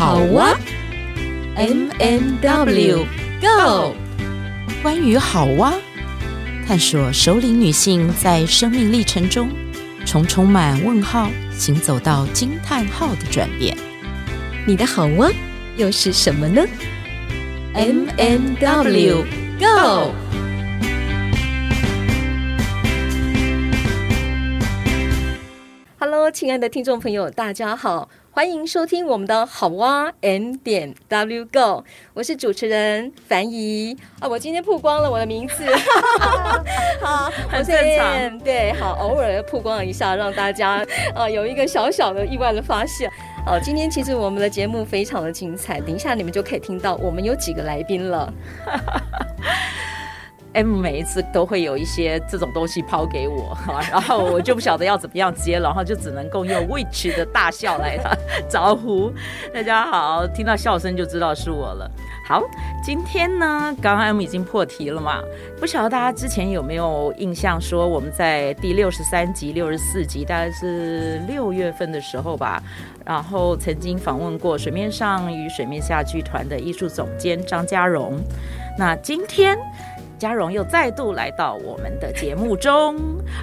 好哇，M M W Go，关于好哇，探索首领女性在生命历程中从充满问号行走到惊叹号的转变。你的好哇又是什么呢？M M W Go。Hello，亲爱的听众朋友，大家好。欢迎收听我们的好哇 M 点 W Go，我是主持人樊怡啊，我今天曝光了我的名字，好，很正常，对，好，偶尔曝光一下，让大家啊有一个小小的意外的发现。哦，今天其实我们的节目非常的精彩，等一下你们就可以听到我们有几个来宾了。M 每一次都会有一些这种东西抛给我，然后我就不晓得要怎么样接，然后就只能够用 Which 的大笑来招呼。大家好，听到笑声就知道是我了。好，今天呢，刚刚 M 已经破题了嘛，不晓得大家之前有没有印象，说我们在第六十三集、六十四集，大概是六月份的时候吧，然后曾经访问过水面上与水面下剧团的艺术总监张嘉荣。那今天。嘉荣又再度来到我们的节目中，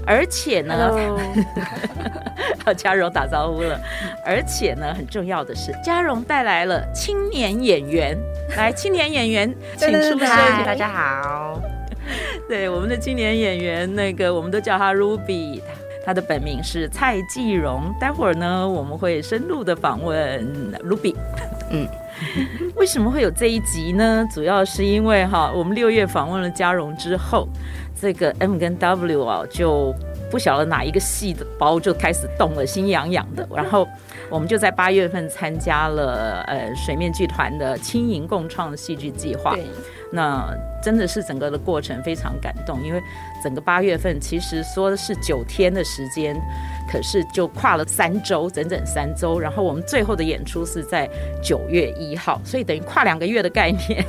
而且呢，和 嘉荣打招呼了。而且呢，很重要的是，嘉荣带来了青年演员，来，青年演员，请出声。大家好。对，我们的青年演员，那个我们都叫他 Ruby，他的本名是蔡继荣。待会儿呢，我们会深入的访问 Ruby。嗯。为什么会有这一集呢？主要是因为哈，我们六月访问了嘉荣之后，这个 M 跟 W 啊，就不晓得哪一个细胞就开始动了，心痒痒的。然后我们就在八月份参加了呃水面剧团的轻盈共创戏剧计划。那真的是整个的过程非常感动，因为整个八月份其实说的是九天的时间，可是就跨了三周，整整三周。然后我们最后的演出是在九月一号，所以等于跨两个月的概念。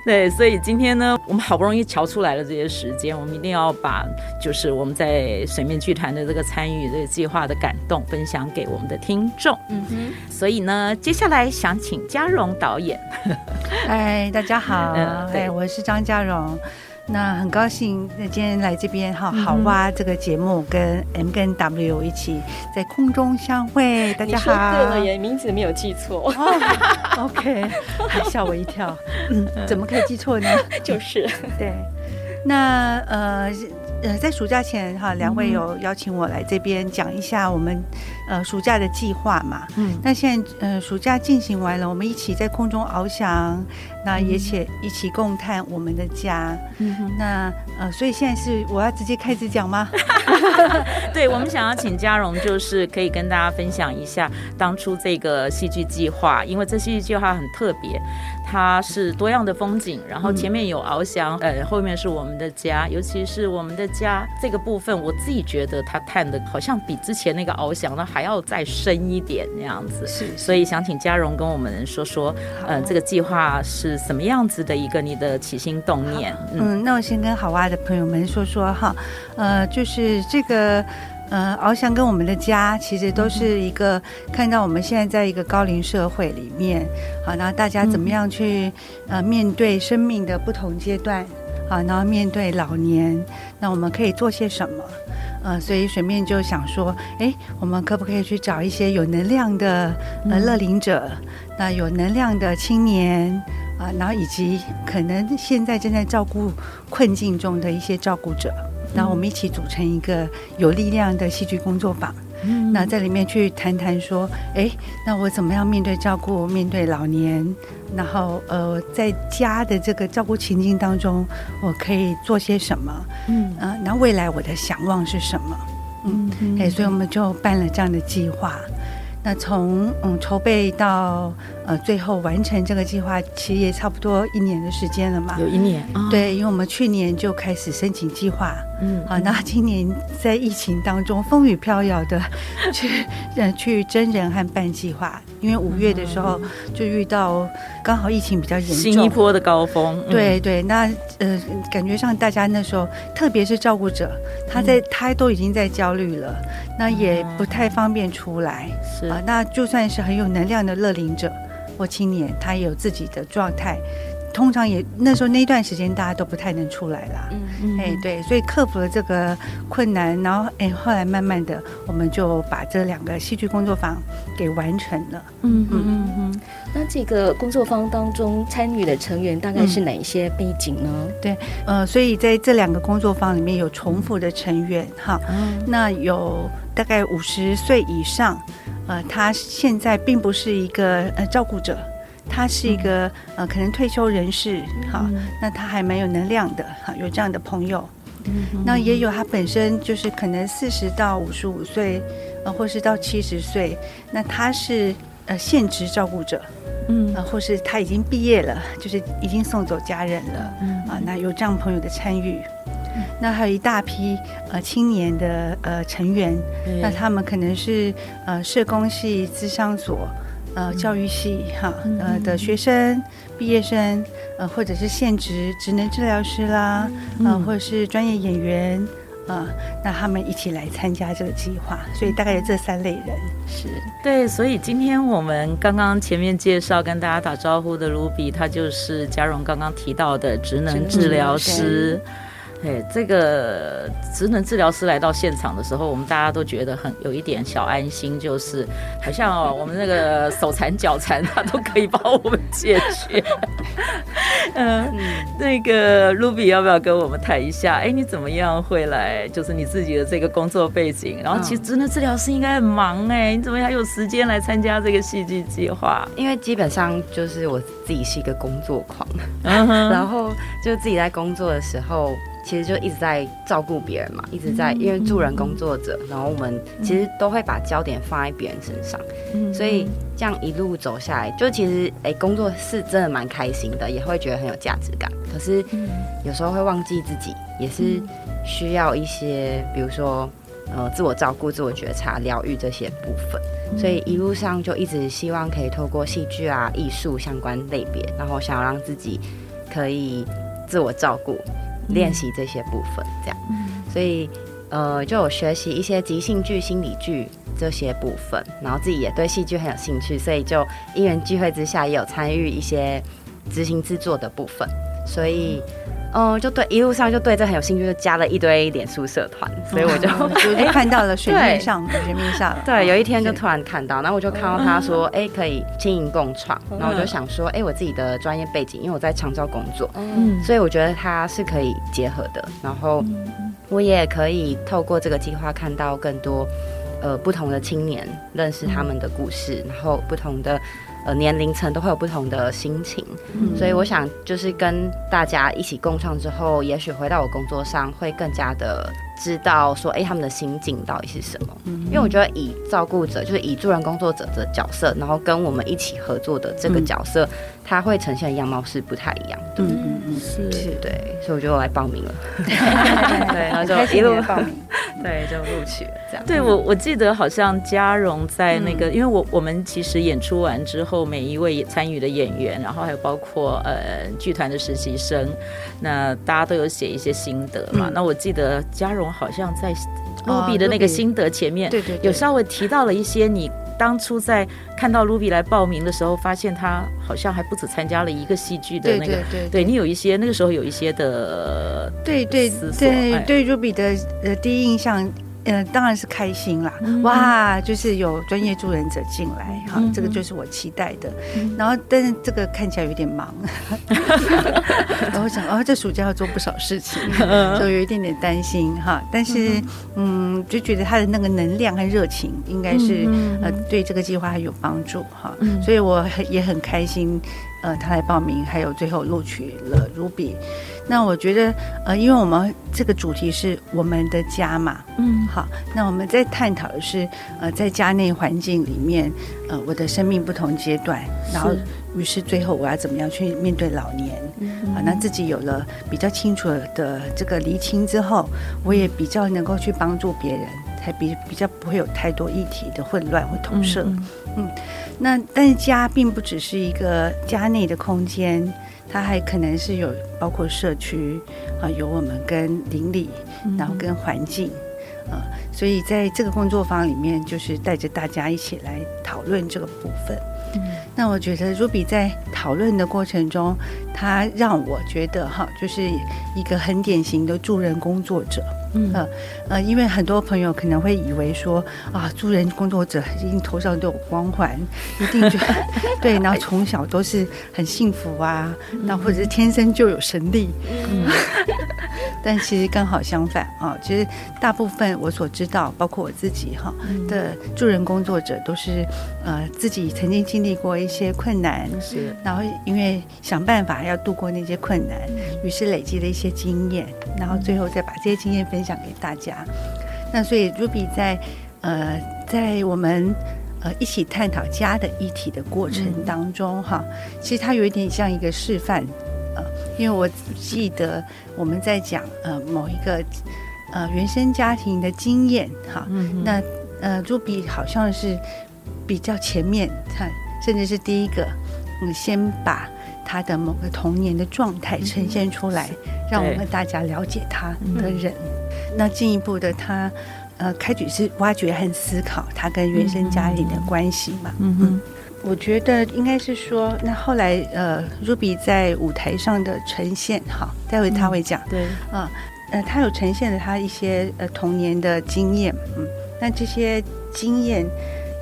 对，所以今天呢，我们好不容易瞧出来了这些时间，我们一定要把就是我们在水面剧团的这个参与这个计划的感动分享给我们的听众。嗯哼，所以呢，接下来想请嘉荣导演。嗨，大家好，对、嗯，我是张嘉蓉。那很高兴，那今天来这边哈，好哇这个节目跟 M 跟 W 一起在空中相会。大家好，对了耶，名字没有记错。Oh, OK，还吓我一跳，嗯，怎么可以记错呢？就是对。那呃呃，在暑假前哈，两位有邀请我来这边讲一下我们呃暑假的计划嘛。嗯。那现在呃暑假进行完了，我们一起在空中翱翔。那也且一起共探我们的家。嗯哼。那呃，所以现在是我要直接开始讲吗？对，我们想要请嘉荣，就是可以跟大家分享一下当初这个戏剧计划，因为这戏剧计划很特别，它是多样的风景，然后前面有翱翔，呃，后面是我们的家，尤其是我们的家这个部分，我自己觉得它探的好像比之前那个翱翔呢还要再深一点那样子。是，所以想请嘉荣跟我们说说，呃，这个计划是。是什么样子的一个你的起心动念？嗯，那我先跟好哇的朋友们说说哈，呃，就是这个呃，翱翔跟我们的家其实都是一个看到我们现在在一个高龄社会里面，好，然后大家怎么样去呃面对生命的不同阶段，好，然后面对老年，那我们可以做些什么？呃，所以水面就想说，哎，我们可不可以去找一些有能量的呃乐龄者，那有能量的青年。啊，然后以及可能现在正在照顾困境中的一些照顾者，然后我们一起组成一个有力量的戏剧工作坊。嗯，那在里面去谈谈说，哎，那我怎么样面对照顾，面对老年，然后呃，在家的这个照顾情境当中，我可以做些什么？嗯，啊，那未来我的想望是什么？嗯，哎，所以我们就办了这样的计划。那从嗯筹备到呃，最后完成这个计划，其实也差不多一年的时间了嘛。有一年，哦、对，因为我们去年就开始申请计划，嗯，好，那今年在疫情当中风雨飘摇的去呃去真人和办计划，因为五月的时候就遇到刚好疫情比较严重，新一波的高峰。嗯、对对，那呃感觉上大家那时候，特别是照顾者，他在、嗯、他都已经在焦虑了，那也不太方便出来，是啊，那就算是很有能量的乐龄者。或青年，他也有自己的状态，通常也那时候那一段时间大家都不太能出来啦。嗯嗯，哎对，所以克服了这个困难，然后哎后来慢慢的，我们就把这两个戏剧工作坊给完成了。嗯嗯嗯嗯。那这个工作坊当中参与的成员大概是哪一些背景呢？嗯、对，呃，所以在这两个工作坊里面有重复的成员哈，嗯、那有大概五十岁以上。呃，他现在并不是一个呃照顾者，他是一个呃可能退休人士，好，那他还蛮有能量的，哈，有这样的朋友，那也有他本身就是可能四十到五十五岁，呃，或是到七十岁，那他是呃现职照顾者，嗯，呃，或是他已经毕业了，就是已经送走家人了，啊，那有这样朋友的参与。那还有一大批呃青年的呃成员，嗯、那他们可能是呃社工系、资商所、呃教育系哈呃的学生、毕业生，呃或者是现职职能治疗师啦，呃或者是专业演员啊、呃，那他们一起来参加这个计划，所以大概有这三类人是对。所以今天我们刚刚前面介绍跟大家打招呼的卢比，他就是嘉荣刚刚提到的职能治疗师。对，这个职能治疗师来到现场的时候，我们大家都觉得很有一点小安心，就是好像哦，我们那个手残脚残，他都可以帮我们解决。嗯，那个 Ruby 要不要跟我们谈一下？哎，你怎么样会来？就是你自己的这个工作背景，然后其实职能治疗师应该很忙哎，你怎么还有时间来参加这个戏剧计划？因为基本上就是我自己是一个工作狂，嗯，然后就自己在工作的时候。其实就一直在照顾别人嘛，一直在因为助人工作者，然后我们其实都会把焦点放在别人身上，所以这样一路走下来，就其实哎，工作是真的蛮开心的，也会觉得很有价值感。可是有时候会忘记自己，也是需要一些，比如说呃自我照顾、自我觉察、疗愈这些部分。所以一路上就一直希望可以透过戏剧啊、艺术相关类别，然后想要让自己可以自我照顾。练习这些部分，这样，所以呃，就有学习一些即兴剧、心理剧这些部分，然后自己也对戏剧很有兴趣，所以就因缘聚会之下，也有参与一些执行制作的部分，所以。嗯，就对，一路上就对这很有兴趣，就加了一堆脸书社团，所以我就 就看到了水 面上，水面上。对，有一天就突然看到，然后我就看到他说，哎，可以经营共创，然后我就想说，哎，我自己的专业背景，因为我在长照工作，嗯，所以我觉得它是可以结合的，然后我也可以透过这个计划看到更多呃不同的青年，认识他们的故事，然后不同的。呃，年龄层都会有不同的心情，嗯、所以我想就是跟大家一起共创之后，也许回到我工作上会更加的知道说，哎、欸，他们的心境到底是什么？嗯、因为我觉得以照顾者，就是以助人工作者的角色，然后跟我们一起合作的这个角色，嗯、它会呈现的样貌是不太一样的。嗯是，对，所以我就来报名了。对，然后就一路报名。对，就录取了这样。对我，我记得好像嘉荣在那个，嗯、因为我我们其实演出完之后，每一位参与的演员，然后还有包括呃剧团的实习生，那大家都有写一些心得嘛。嗯、那我记得嘉荣好像在 Ruby 的那个心得前面，对对，有稍微提到了一些你。当初在看到 Ruby 来报名的时候，发现他好像还不止参加了一个戏剧的那个，对，对，对，对，对你有一些那个时候有一些的对对对对 Ruby 的呃第一印象。嗯，当然是开心啦！哇，就是有专业助人者进来，哈，这个就是我期待的。然后，但是这个看起来有点忙，然后想，哦，这暑假要做不少事情，就有一点点担心哈。但是，嗯，就觉得他的那个能量和热情，应该是呃对这个计划很有帮助哈。所以我很也很开心。呃，他来报名，还有最后录取了 Ruby。那我觉得，呃，因为我们这个主题是我们的家嘛，嗯，好，那我们在探讨的是，呃，在家内环境里面，呃，我的生命不同阶段，然后，于是最后我要怎么样去面对老年？嗯，好，那自己有了比较清楚的这个厘清之后，我也比较能够去帮助别人，才比比较不会有太多议题的混乱或投射。嗯，嗯，那但是家并不只是一个家内的空间。它还可能是有包括社区啊，有我们跟邻里，然后跟环境啊，所以在这个工作坊里面，就是带着大家一起来讨论这个部分。那我觉得 Ruby 在讨论的过程中，他让我觉得哈，就是一个很典型的助人工作者。嗯。呃呃，因为很多朋友可能会以为说啊，助人工作者一定头上都有光环，一定就 对，然后从小都是很幸福啊，那或者是天生就有神力。嗯，但其实刚好相反啊，其实大部分我所知道，包括我自己哈的助人工作者，都是呃自己曾经经历过一些困难，是，然后因为想办法要度过那些困难，于是累积了一些经验，然后最后再把这些经验分。享给大家。那所以 Ruby 在呃在我们呃一起探讨家的议题的过程当中哈，其实它有一点像一个示范呃，因为我记得我们在讲呃某一个呃原生家庭的经验哈，那呃 Ruby 好像是比较前面，看甚至是第一个，嗯，先把他的某个童年的状态呈现出来，让我们大家了解他的人。那进一步的他，呃，开始是挖掘和思考他跟原生家庭的关系嘛。嗯嗯，我觉得应该是说，那后来呃，Ruby 在舞台上的呈现，哈，待会他会讲。对，啊，呃，他有呈现了他一些呃童年的经验，嗯，那这些经验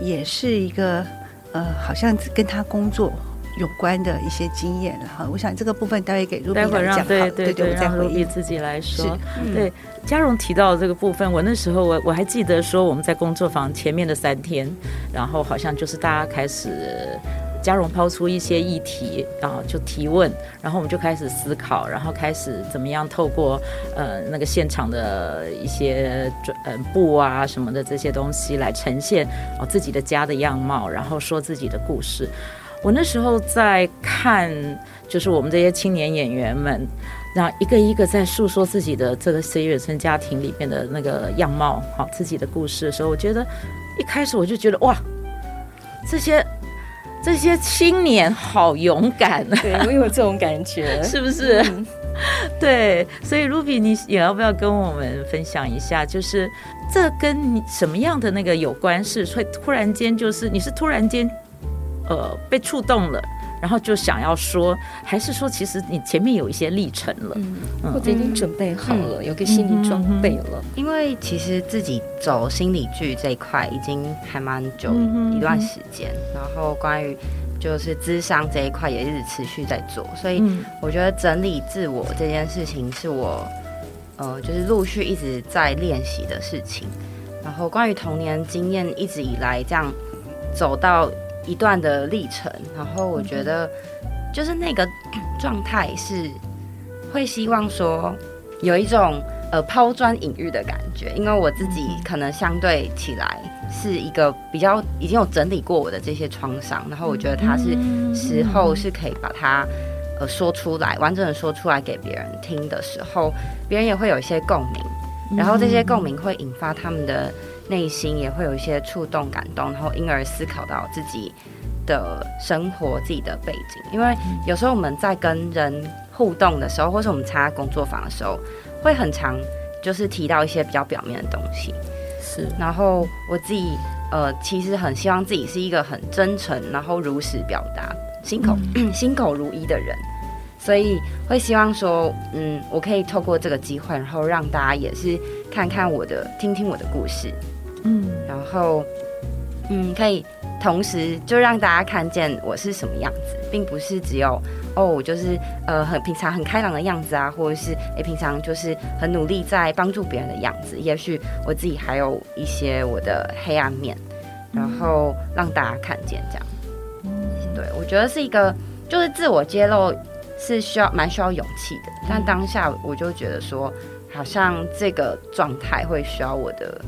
也是一个呃，好像跟他工作。有关的一些经验了哈，我想这个部分待会给 Ruby 来讲，对对对，对，让 Ruby 自己来说。嗯、对，佳荣提到这个部分，我那时候我我还记得说我们在工作坊前面的三天，然后好像就是大家开始，佳荣抛出一些议题，然后就提问，然后我们就开始思考，然后开始怎么样透过呃那个现场的一些呃布啊什么的这些东西来呈现哦自己的家的样貌，然后说自己的故事。我那时候在看，就是我们这些青年演员们，然后一个一个在诉说自己的这个 C 原生家庭里面的那个样貌，好，自己的故事的时候，我觉得一开始我就觉得哇，这些这些青年好勇敢啊！对，我有这种感觉，是不是？嗯、对，所以 Ruby，你也要不要跟我们分享一下？就是这跟你什么样的那个有关？是会突然间，就是你是突然间。呃，被触动了，然后就想要说，还是说，其实你前面有一些历程了，嗯，或者已经准备好了，嗯、有个心理装备了。因为其实自己走心理剧这一块已经还蛮久一段时间，嗯、然后关于就是智商这一块也一直持续在做，所以我觉得整理自我这件事情是我呃，就是陆续一直在练习的事情。然后关于童年经验，一直以来这样走到。一段的历程，然后我觉得就是那个 状态是会希望说有一种呃抛砖引玉的感觉，因为我自己可能相对起来是一个比较已经有整理过我的这些创伤，然后我觉得它是时候是可以把它呃说出来，完整的说出来给别人听的时候，别人也会有一些共鸣，然后这些共鸣会引发他们的。内心也会有一些触动、感动，然后因而思考到自己的生活、自己的背景。因为有时候我们在跟人互动的时候，或是我们参加工作坊的时候，会很常就是提到一些比较表面的东西。是，然后我自己呃，其实很希望自己是一个很真诚，然后如实表达、心口、嗯、心口如一的人，所以会希望说，嗯，我可以透过这个机会，然后让大家也是看看我的、听听我的故事。嗯，然后，嗯，可以同时就让大家看见我是什么样子，并不是只有哦，我就是呃很平常很开朗的样子啊，或者是诶平常就是很努力在帮助别人的样子。也许我自己还有一些我的黑暗面，然后让大家看见这样。嗯，对，我觉得是一个就是自我揭露是需要蛮需要勇气的，但当下我就觉得说，好像这个状态会需要我的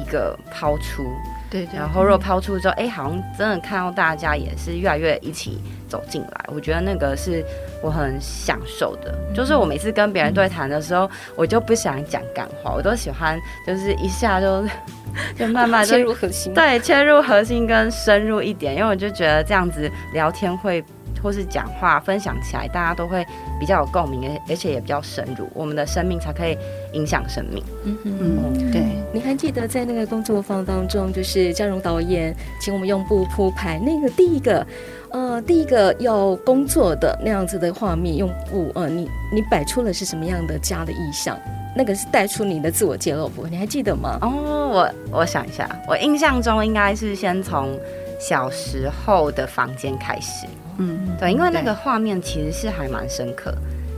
一个抛出。对，对，然后若抛出之后，哎，好像真的看到大家也是越来越一起走进来，我觉得那个是我很享受的。就是我每次跟别人对谈的时候，我就不想讲干话，我都喜欢就是一下就 就慢慢 切入核心，对，切入核心跟深入一点，因为我就觉得这样子聊天会。或是讲话分享起来，大家都会比较有共鸣，而而且也比较深入，我们的生命才可以影响生命。嗯嗯，对。你还记得在那个工作坊当中，就是嘉荣导演请我们用布铺排那个第一个，呃，第一个要工作的那样子的画面，用布，呃，你你摆出了是什么样的家的意象？那个是带出你的自我揭露不，你还记得吗？哦，我我想一下，我印象中应该是先从小时候的房间开始。嗯，对，因为那个画面其实是还蛮深刻，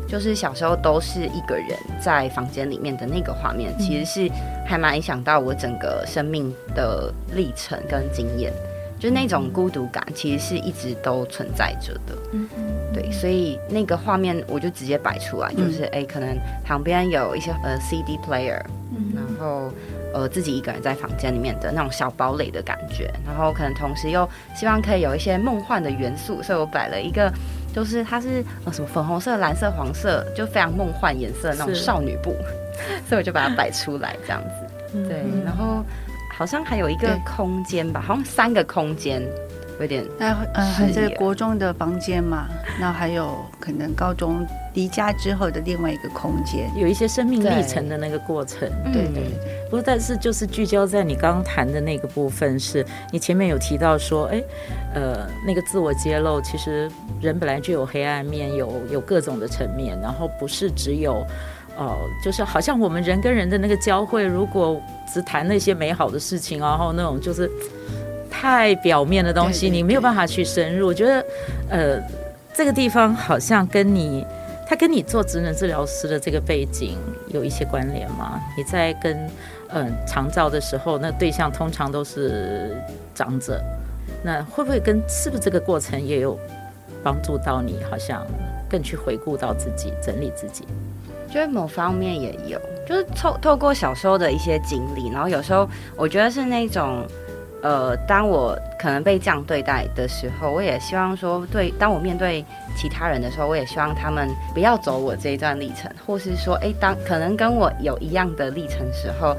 就是小时候都是一个人在房间里面的那个画面，其实是还蛮影响到我整个生命的历程跟经验，就是那种孤独感其实是一直都存在着的。嗯嗯，对，所以那个画面我就直接摆出来，就是哎，可能旁边有一些呃 CD player，然后。呃，自己一个人在房间里面的那种小堡垒的感觉，然后可能同时又希望可以有一些梦幻的元素，所以我摆了一个，就是它是呃什么粉红色、蓝色、黄色，就非常梦幻颜色的那种少女布，所以我就把它摆出来这样子。对，然后好像还有一个空间吧，好像三个空间。有点，那呃，还在国中的房间嘛，那还有可能高中离家之后的另外一个空间，有一些生命历程的那个过程，对对对。不过，但是就是聚焦在你刚刚谈的那个部分，是你前面有提到说，哎，呃，那个自我揭露，其实人本来就有黑暗面，有有各种的层面，然后不是只有，哦，就是好像我们人跟人的那个交汇，如果只谈那些美好的事情，然后那种就是。太表面的东西，你没有办法去深入。我觉得，呃，这个地方好像跟你，他跟你做职能治疗师的这个背景有一些关联吗？你在跟嗯长照的时候，那对象通常都是长者，那会不会跟是不是这个过程也有帮助到你？好像更去回顾到自己，整理自己。觉得某方面也有，就是透透过小时候的一些经历，然后有时候我觉得是那种。呃，当我可能被这样对待的时候，我也希望说，对，当我面对其他人的时候，我也希望他们不要走我这一段历程，或是说，哎，当可能跟我有一样的历程时候，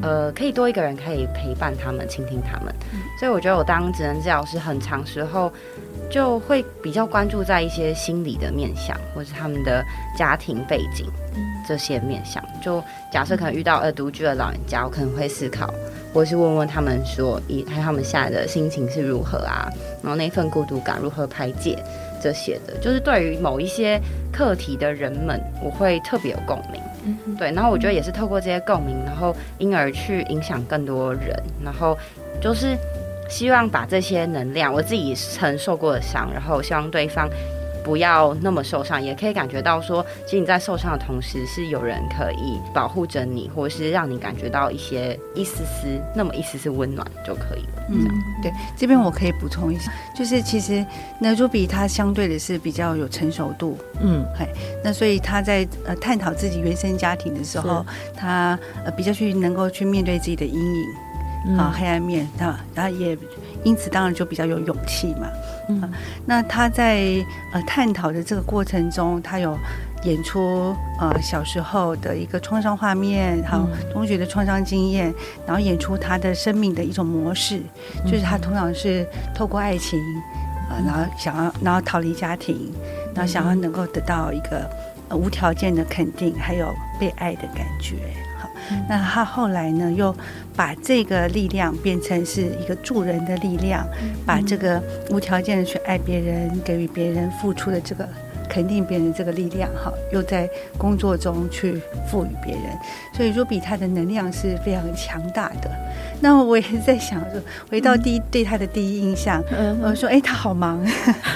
呃，可以多一个人可以陪伴他们，倾听他们。所以我觉得我当职能治疗师很长时候，就会比较关注在一些心理的面向，或是他们的家庭背景这些面向。就假设可能遇到呃独居的老人家，我可能会思考。或是问问他们说，以还有他们现在的心情是如何啊？然后那份孤独感如何排解？这些的，就是对于某一些课题的人们，我会特别有共鸣。嗯，对。然后我觉得也是透过这些共鸣，然后因而去影响更多人。然后就是希望把这些能量，我自己曾受过的伤，然后希望对方。不要那么受伤，也可以感觉到说，其实你在受伤的同时，是有人可以保护着你，或者是让你感觉到一些一丝丝那么一丝丝温暖就可以了。嗯，对，这边我可以补充一下，就是其实那 Ruby 他相对的是比较有成熟度，嗯，嘿，那所以他在呃探讨自己原生家庭的时候，他呃比较去能够去面对自己的阴影啊、嗯、黑暗面，他然后也因此当然就比较有勇气嘛。嗯、啊，那他在呃探讨的这个过程中，他有演出呃小时候的一个创伤画面，还有同学的创伤经验，然后演出他的生命的一种模式，就是他通常是透过爱情啊、呃，然后想要然后逃离家庭，然后想要能够得到一个、呃、无条件的肯定，还有被爱的感觉。那他后来呢，又把这个力量变成是一个助人的力量，把这个无条件的去爱别人、给予别人付出的这个肯定别人这个力量哈，又在工作中去赋予别人，所以 Ruby 他的能量是非常强大的。那我也是在想说，回到第一对他的第一印象，嗯、我说哎，他好忙，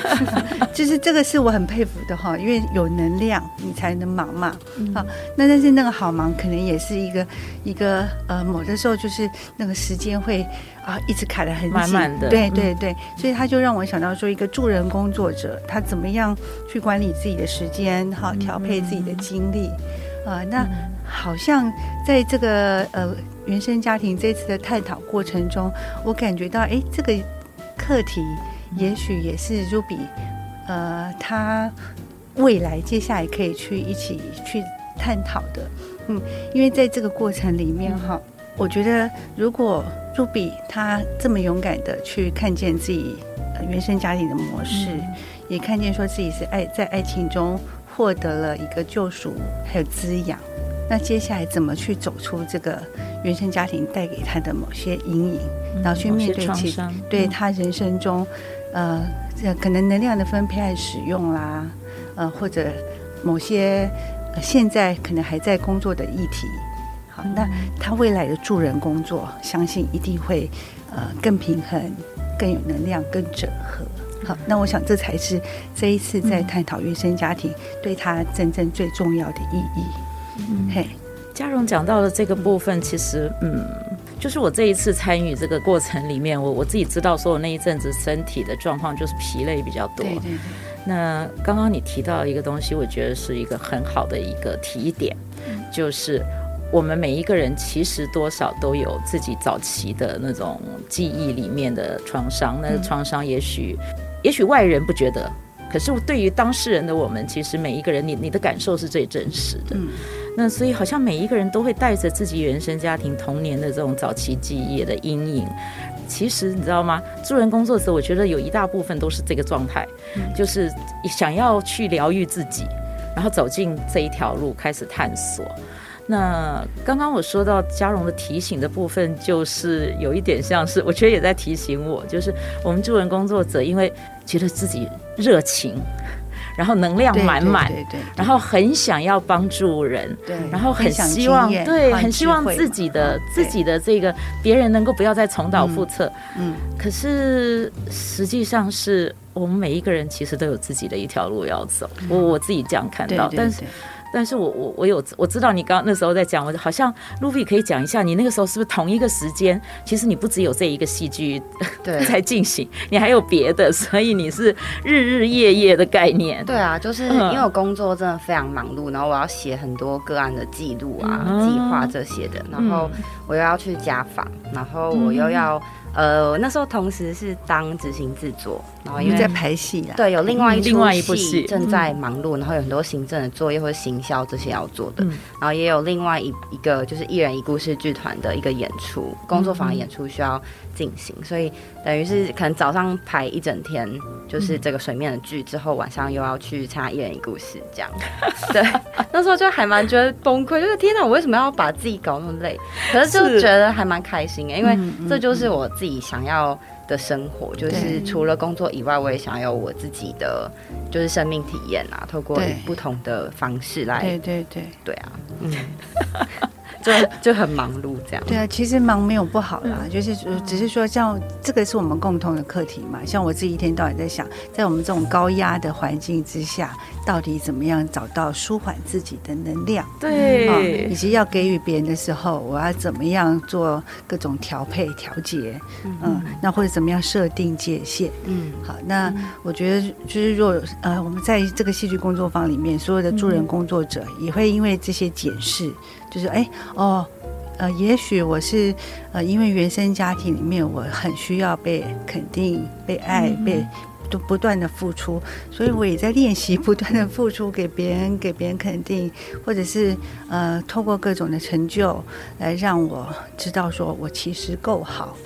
就是这个是我很佩服的哈，因为有能量你才能忙嘛。好，那但是那个好忙可能也是一个一个呃，某的时候就是那个时间会啊一直卡得很紧，的。对对对，所以他就让我想到说，一个助人工作者他怎么样去管理自己的时间，哈，调配自己的精力。啊，那。好像在这个呃原生家庭这次的探讨过程中，我感觉到，哎，这个课题也许也是 Ruby，呃，他未来接下来可以去一起去探讨的，嗯，因为在这个过程里面哈，我觉得如果 Ruby 他这么勇敢的去看见自己原生家庭的模式，也看见说自己是爱在爱情中获得了一个救赎还有滋养。那接下来怎么去走出这个原生家庭带给他的某些阴影，然后去面对其对他人生中，呃，可能能量的分配和使用啦，呃，或者某些现在可能还在工作的议题，好，那他未来的助人工作，相信一定会呃更平衡、更有能量、更整合。好，那我想这才是这一次在探讨原生家庭对他真正最重要的意义。嗯，嘿，嘉荣讲到的这个部分，其实，嗯，就是我这一次参与这个过程里面，我我自己知道，说我那一阵子身体的状况就是疲累比较多。对对对。那刚刚你提到一个东西，我觉得是一个很好的一个提点，就是我们每一个人其实多少都有自己早期的那种记忆里面的创伤，那个创伤也许，也许外人不觉得。可是对于当事人的我们，其实每一个人，你你的感受是最真实的。嗯，那所以好像每一个人都会带着自己原生家庭童年的这种早期记忆的阴影。其实你知道吗？助人工作者，我觉得有一大部分都是这个状态，就是想要去疗愈自己，然后走进这一条路开始探索。那刚刚我说到嘉荣的提醒的部分，就是有一点像是，我觉得也在提醒我，就是我们助人工作者，因为觉得自己热情，然后能量满满，对对，对，对，然后很想要帮助人，对，然后很希望，对，很希望自己的自己的这个别人能够不要再重蹈覆辙，嗯，可是实际上是我们每一个人其实都有自己的一条路要走，我我自己这样看到，但是。但是我我我有我知道你刚刚那时候在讲，我好像 Ruby 可以讲一下，你那个时候是不是同一个时间？其实你不只有这一个戏剧对 在进行，你还有别的，所以你是日日夜夜的概念。对啊，就是因为我工作真的非常忙碌，然后我要写很多个案的记录啊、计划这些的，然后我又要去家访，然后我又要。呃，我那时候同时是当执行制作，然后因为在拍戏啦，对，有另外一部戏正在忙碌，然后有很多行政的作业或者行销这些要做的，然后也有另外一一个就是一人一故事剧团的一个演出，工作坊的演出需要进行，所以等于是可能早上排一整天，就是这个水面的剧，之后晚上又要去参加一人一故事这样。对，那时候就还蛮觉得崩溃，就是天哪，我为什么要把自己搞那么累？可是就觉得还蛮开心的，因为这就是我自己想要的生活，就是除了工作以外，我也想要我自己的就是生命体验啊，透过不同的方式来，对对对。对啊，嗯。就就很忙碌这样。对啊，其实忙没有不好啦，嗯、就是只是说，像这个是我们共同的课题嘛。像我自己一天到晚在想，在我们这种高压的环境之下，到底怎么样找到舒缓自己的能量？对、嗯，以及要给予别人的时候，我要怎么样做各种调配调节？嗯，嗯，那或者怎么样设定界限？嗯，好，那我觉得就是若呃，我们在这个戏剧工作坊里面，所有的助人工作者也会因为这些检视。就是哎哦，呃，也许我是呃，因为原生家庭里面我很需要被肯定、被爱、被都不断的付出，所以我也在练习 不断的付出给别人，给别人肯定，或者是呃，透过各种的成就来让我知道说我其实够好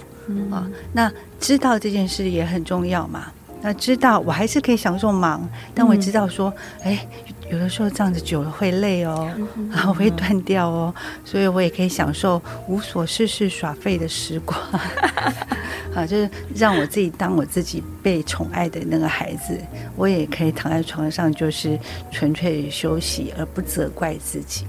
啊。那知道这件事也很重要嘛。那知道我还是可以享受忙，但我知道说，哎。有的时候这样子久了会累哦，然后会断掉哦，所以我也可以享受无所事事耍废的时光，啊，就是让我自己当我自己被宠爱的那个孩子，我也可以躺在床上，就是纯粹休息，而不责怪自己。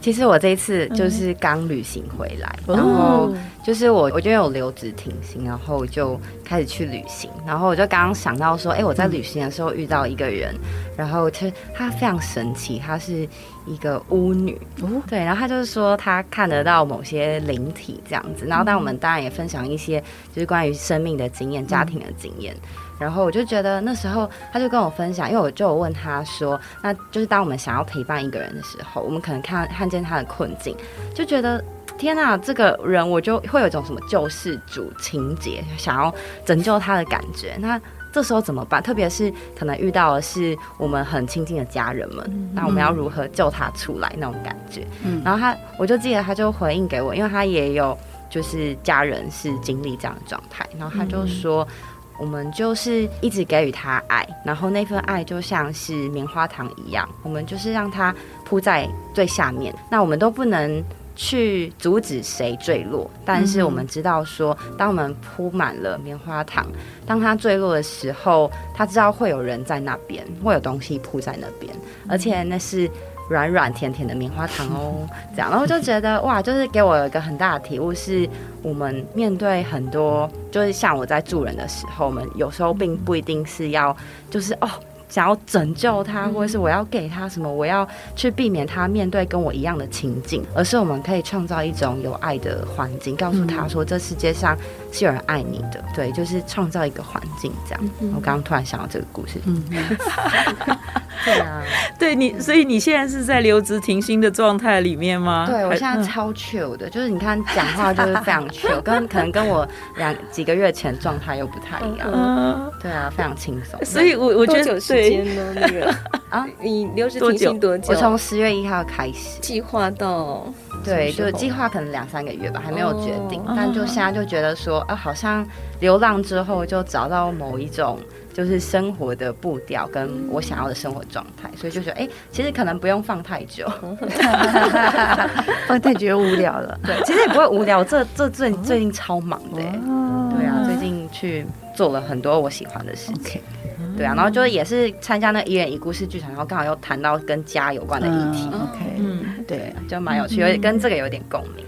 其实我这一次就是刚旅行回来，嗯、然后就是我我就有留职停薪，然后就开始去旅行，然后我就刚刚想到说，哎，我在旅行的时候遇到一个人，然后其实他非常神奇，他是一个巫女，哦、对，然后他就是说他看得到某些灵体这样子，然后但我们当然也分享一些就是关于生命的经验、家庭的经验。然后我就觉得那时候他就跟我分享，因为我就有问他说，那就是当我们想要陪伴一个人的时候，我们可能看看见他的困境，就觉得天哪，这个人我就会有一种什么救世主情节，想要拯救他的感觉。那这时候怎么办？特别是可能遇到的是我们很亲近的家人们，那我们要如何救他出来那种感觉？嗯，然后他我就记得他就回应给我，因为他也有就是家人是经历这样的状态，然后他就说。我们就是一直给予他爱，然后那份爱就像是棉花糖一样，我们就是让它铺在最下面。那我们都不能去阻止谁坠落，但是我们知道说，当我们铺满了棉花糖，当它坠落的时候，他知道会有人在那边，会有东西铺在那边，而且那是。软软甜甜的棉花糖哦，这样，然后就觉得哇，就是给我一个很大的体悟，是我们面对很多，就是像我在助人的时候，我们有时候并不一定是要，就是哦。想要拯救他，或者是我要给他什么，我要去避免他面对跟我一样的情景，而是我们可以创造一种有爱的环境，告诉他说这世界上是有人爱你的。对，就是创造一个环境这样。我刚刚突然想到这个故事。嗯，对啊，对你，所以你现在是在留职停薪的状态里面吗？对，我现在超 chill 的，就是你看讲话就是非常 chill，跟可能跟我两几个月前状态又不太一样。嗯，对啊，非常轻松。所以我我觉得是。时间呢？那个啊，你留职停薪多久？我从十月一号开始计划到，对，就计划可能两三个月吧，还没有决定。但就现在就觉得说，啊，好像流浪之后就找到某一种就是生活的步调，跟我想要的生活状态，所以就觉得，哎，其实可能不用放太久，放太久就无聊了。对，其实也不会无聊。这这最最近超忙的，对啊，最近去做了很多我喜欢的事情。对啊，然后就是也是参加那个一人一故事剧场，然后刚好又谈到跟家有关的议题。嗯、OK，嗯，对，就蛮有趣，有点跟这个有点共鸣。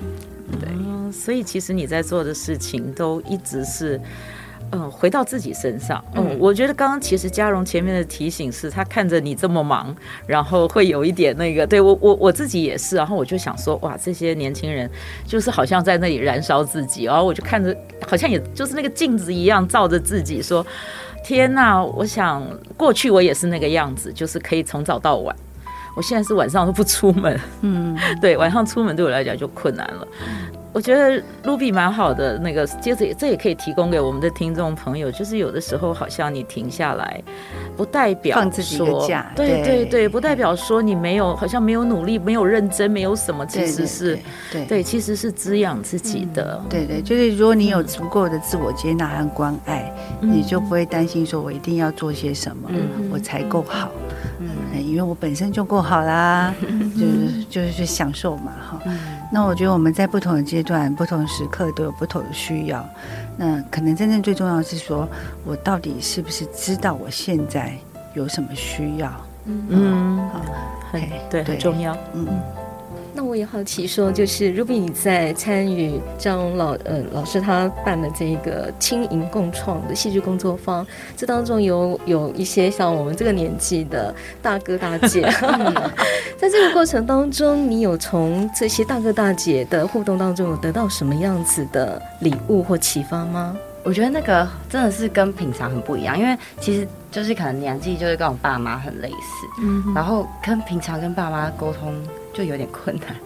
对、嗯，所以其实你在做的事情都一直是，嗯，回到自己身上。嗯，嗯我觉得刚刚其实嘉荣前面的提醒是，他看着你这么忙，然后会有一点那个，对我我我自己也是，然后我就想说，哇，这些年轻人就是好像在那里燃烧自己，然后我就看着，好像也就是那个镜子一样照着自己说。天呐，我想过去我也是那个样子，就是可以从早到晚。我现在是晚上都不出门，嗯，对，晚上出门对我来讲就困难了。我觉得 Ruby 蛮好的，那个接着这也可以提供给我们的听众朋友，就是有的时候好像你停下来，不代表放自己的假，对对对，不代表说你没有好像没有努力、没有认真、没有什么，其实是对对，其实是滋养自己的。对对，就是如果你有足够的自我接纳和关爱，你就不会担心说我一定要做些什么，我才够好。嗯，因为我本身就够好啦，就是就是去享受嘛，哈。那我觉得我们在不同的阶段、不同的时刻都有不同的需要。那可能真正最重要的是说，我到底是不是知道我现在有什么需要？嗯嗯，好，很对，很重要。嗯。那我也好奇说，就是 Ruby 你在参与张老呃老师他办的这个轻盈共创的戏剧工作坊，这当中有有一些像我们这个年纪的大哥大姐，在这个过程当中，你有从这些大哥大姐的互动当中有得到什么样子的礼物或启发吗？我觉得那个真的是跟平常很不一样，因为其实就是可能年纪就是跟我爸妈很类似，嗯，然后跟平常跟爸妈沟通。就有点困难，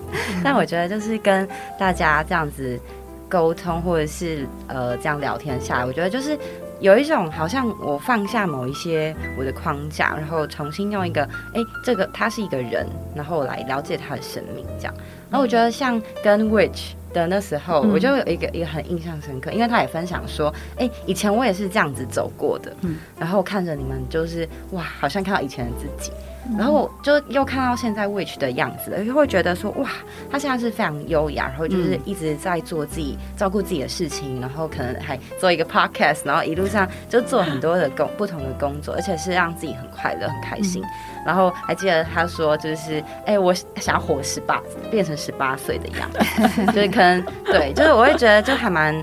但我觉得就是跟大家这样子沟通，或者是呃这样聊天下来，我觉得就是有一种好像我放下某一些我的框架，然后重新用一个哎、欸，这个他是一个人，然后来了解他的生命这样。然后我觉得像跟 Witch 的那时候，我就有一个一个很印象深刻，因为他也分享说，哎、欸，以前我也是这样子走过的，嗯，然后看着你们就是哇，好像看到以前的自己。然后就又看到现在 Which 的样子了，就会觉得说哇，他现在是非常优雅，然后就是一直在做自己照顾自己的事情，然后可能还做一个 podcast，然后一路上就做很多的工不同的工作，而且是让自己很快乐、很开心。然后还记得他说就是哎、欸，我想要活十八，变成十八岁的样子，就是可能对，就是我会觉得就还蛮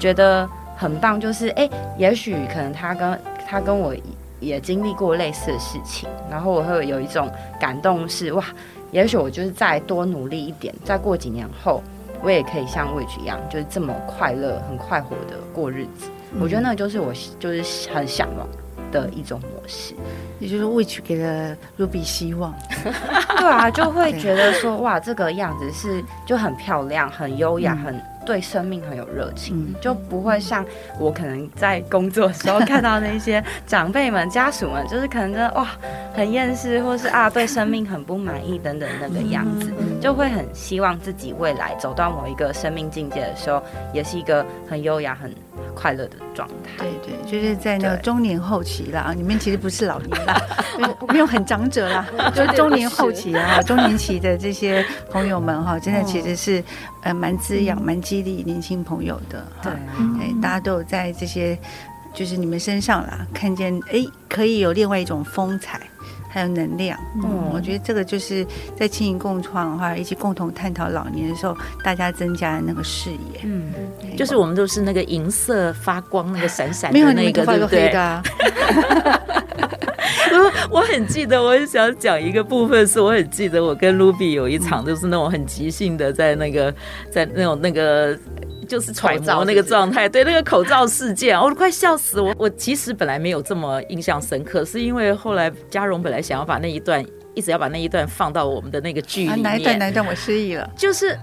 觉得很棒，就是哎、欸，也许可能他跟他跟我。也经历过类似的事情，然后我会有一种感动是，是哇，也许我就是再多努力一点，再过几年后，我也可以像 Which 一样，就是这么快乐、很快活的过日子。嗯、我觉得那就是我就是很向往的一种模式，也就是 Which 给了 Ruby 希望。对啊，就会觉得说哇，这个样子是就很漂亮、很优雅、很。对生命很有热情，就不会像我可能在工作的时候看到那些长辈们、家属们，就是可能真的哇很厌世，或是啊对生命很不满意等等那个样子，就会很希望自己未来走到某一个生命境界的时候，也是一个很优雅、很快乐的状态。对对，就是在那个中年后期啦，你们其实不是老年啦，没有很长者啦，就是中年后期啊，中年期的这些朋友们哈，真的其实是呃蛮滋养、蛮激励年轻朋友的。对，哎，大家都有在这些就是你们身上啦，看见哎，可以有另外一种风采。还有能量，嗯，我觉得这个就是在青银共创的话，一起共同探讨老年的时候，大家增加的那个视野，嗯，就是我们都是那个银色发光、那个闪闪的那个，对不对？我很记得，我很想讲一个部分，是我很记得我跟 Ruby 有一场，就是那种很即兴的，在那个在那种那个。就是揣摩那个状态，对那个口罩事件，我都快笑死我。我其实本来没有这么印象深刻，是因为后来嘉荣本来想要把那一段，一直要把那一段放到我们的那个剧里面。哪一段？哪一段？我失忆了。就是。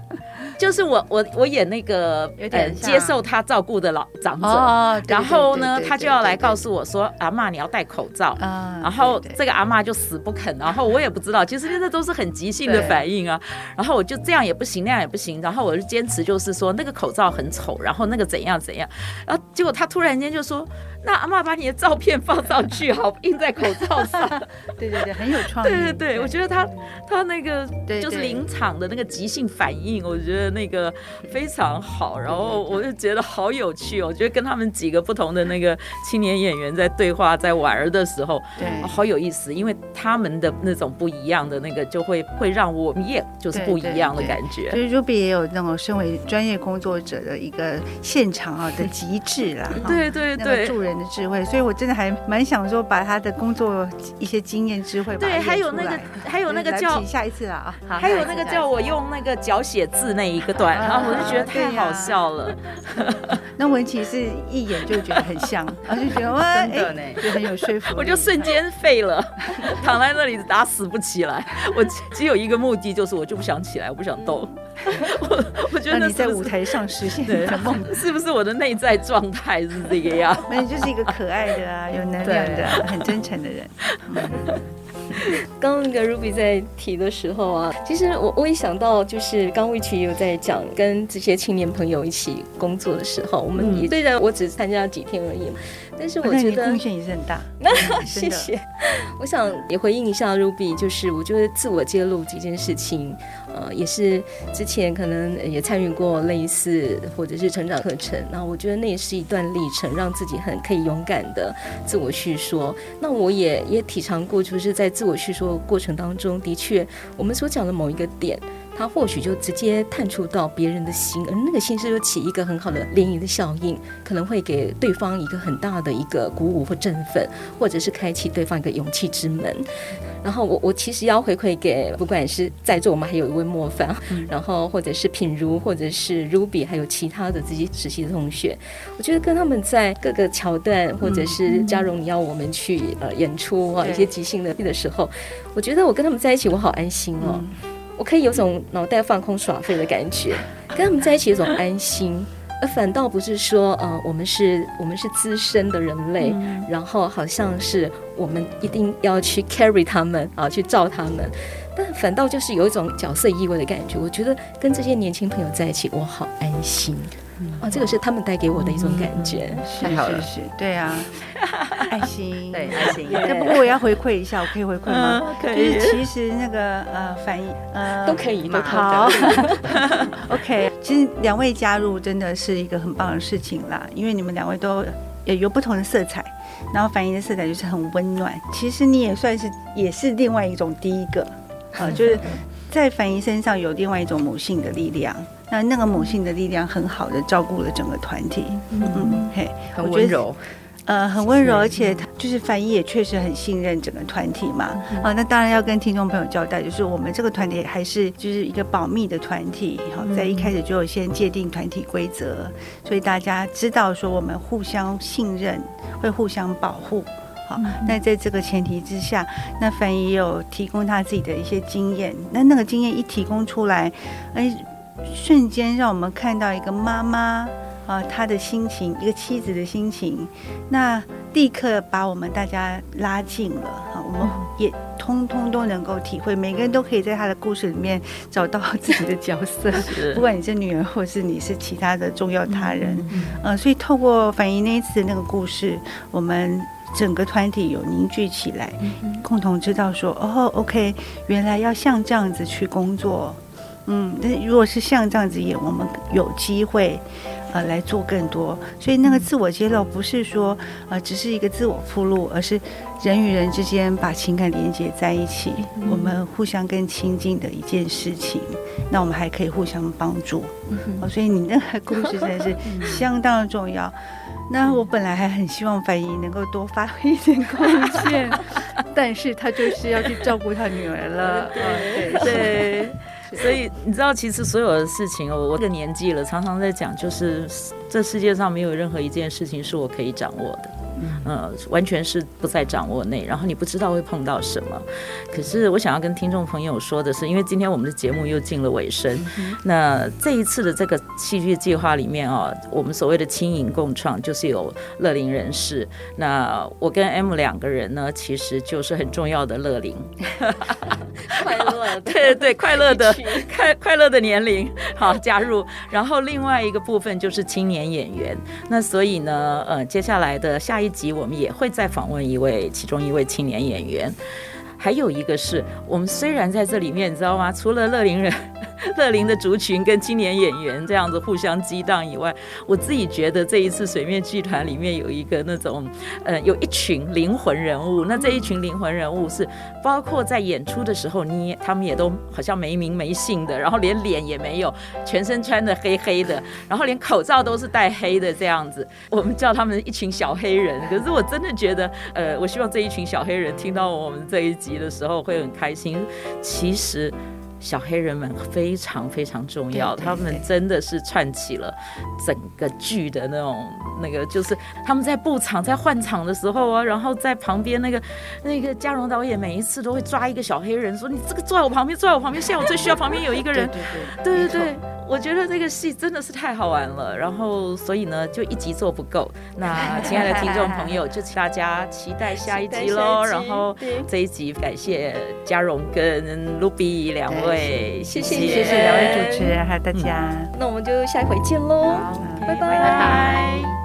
就是我我我演那个呃接受他照顾的老长者，然后呢，他就要来告诉我说，阿妈你要戴口罩，然后这个阿妈就死不肯，然后我也不知道，其实这都是很即兴的反应啊，然后我就这样也不行，那样也不行，然后我就坚持就是说那个口罩很丑，然后那个怎样怎样，然后结果他突然间就说。那阿妈把你的照片放上去，好印在口罩上。对对对，很有创意。对对对，我觉得他他那个就是临场的那个即兴反应，我觉得那个非常好。然后我就觉得好有趣哦，我觉得跟他们几个不同的那个青年演员在对话、在玩的时候，对，好有意思。因为他们的那种不一样的那个，就会会让我们也就是不一样的感觉。所以 Ruby 也有那种身为专业工作者的一个现场啊的极致啦。对对对，助人。的智慧，所以我真的还蛮想说，把他的工作一些经验智慧，对，还有那个，还有那个叫下一次了啊，还有那个叫我用那个脚写字那一个段，然后我就觉得太好笑了。那文琪是一眼就觉得很像，然后就觉得哇，哎，就很有说服，我就瞬间废了，躺在那里打死不起来。我只有一个目的，就是我就不想起来，我不想动。我我觉得你在舞台上实现的梦，是不是我的内在状态是这个样？那你就是一个可爱的啊，有能量的、啊，很真诚的人。刚那个 Ruby 在提的时候啊，其实我我一想到，就是刚也有在讲跟这些青年朋友一起工作的时候，我们也虽然我只参加几天而已，但是我觉得贡献也是很大。那谢谢。我想也回应一下 Ruby，就是我觉得自我揭露这件事情。呃，也是之前可能也参与过类似或者是成长课程，那我觉得那也是一段历程，让自己很可以勇敢的自我叙说。那我也也体尝过，就是在自我叙说过程当中，的确我们所讲的某一个点。他或许就直接探触到别人的心，而那个心是又起一个很好的涟漪的效应，可能会给对方一个很大的一个鼓舞或振奋，或者是开启对方一个勇气之门。然后我我其实要回馈给，不管是在座我们还有一位莫凡，然后或者是品如，或者是 Ruby，还有其他的这些实习的同学，我觉得跟他们在各个桥段，或者是嘉荣你要我们去呃演出啊一些即兴的的时候，我觉得我跟他们在一起，我好安心哦。我可以有种脑袋放空耍废的感觉，跟他们在一起有种安心，而反倒不是说，呃，我们是我们是资深的人类，嗯、然后好像是我们一定要去 carry 他们啊，去照他们，但反倒就是有一种角色意味的感觉。我觉得跟这些年轻朋友在一起，我好安心。哦，这个是他们带给我的一种感觉，是是是，对啊，爱心，对爱心。那不过我要回馈一下，我可以回馈吗？可以。其实那个呃，反应呃都可以，好。OK，其实两位加入真的是一个很棒的事情啦，因为你们两位都也有不同的色彩，然后反应的色彩就是很温暖。其实你也算是也是另外一种第一个啊，就是在反应身上有另外一种母性的力量。那那个母性的力量很好的照顾了整个团体，嗯。嗯，嘿，很温柔，呃，很温柔，而且他就是凡一也确实很信任整个团体嘛，啊，那当然要跟听众朋友交代，就是我们这个团体还是就是一个保密的团体，好，在一开始就有先界定团体规则，所以大家知道说我们互相信任，会互相保护，好，那在这个前提之下，那凡一也有提供他自己的一些经验，那那个经验一提供出来，哎。瞬间让我们看到一个妈妈啊，她的心情，一个妻子的心情，那立刻把我们大家拉近了哈，我们也通通都能够体会，每个人都可以在他的故事里面找到自己的角色，不管你是女儿，或是你是其他的重要他人，呃，所以透过反应那一次的那个故事，我们整个团体有凝聚起来，共同知道说，哦，OK，原来要像这样子去工作。嗯，那如果是像这样子演，我们有机会，呃，来做更多。所以那个自我揭露不是说，呃，只是一个自我铺路，而是人与人之间把情感连接在一起，嗯、我们互相更亲近的一件事情。那我们还可以互相帮助。嗯、哦，所以你那个故事真的是 相当的重要。那我本来还很希望樊姨能够多发挥一点贡献，但是他就是要去照顾他女儿了。对对。对 所以你知道，其实所有的事情，我我这个年纪了，常常在讲，就是这世界上没有任何一件事情是我可以掌握的。嗯，完全是不在掌握内，然后你不知道会碰到什么。可是我想要跟听众朋友说的是，因为今天我们的节目又进了尾声，那这一次的这个戏剧计划里面哦，我们所谓的轻盈共创就是有乐龄人士。那我跟 M 两个人呢，其实就是很重要的乐龄，快乐，对对对，快乐的快快乐的年龄，好加入。然后另外一个部分就是青年演员。那所以呢，呃，接下来的下一集我们也会再访问一位，其中一位青年演员，还有一个是我们虽然在这里面，你知道吗？除了乐龄人。乐龄的族群跟青年演员这样子互相激荡以外，我自己觉得这一次水面剧团里面有一个那种，呃，有一群灵魂人物。那这一群灵魂人物是包括在演出的时候，你他们也都好像没名没姓的，然后连脸也没有，全身穿的黑黑的，然后连口罩都是戴黑的这样子。我们叫他们一群小黑人。可是我真的觉得，呃，我希望这一群小黑人听到我们这一集的时候会很开心。其实。小黑人们非常非常重要，他们真的是串起了整个剧的那种那个，就是他们在布场在换场的时候啊，然后在旁边那个那个嘉荣导演每一次都会抓一个小黑人说：“你这个坐在我旁边，坐在我旁边，现在我最需要旁边有一个人。”对对对，对对对。我觉得这个戏真的是太好玩了，然后所以呢，就一集做不够。那亲爱的听众朋友，就请大家期待下一集喽。然后这一集感谢嘉荣跟 Ruby 两位，谢谢谢谢两位主持人，还有大家。那我们就下一回见喽，拜拜。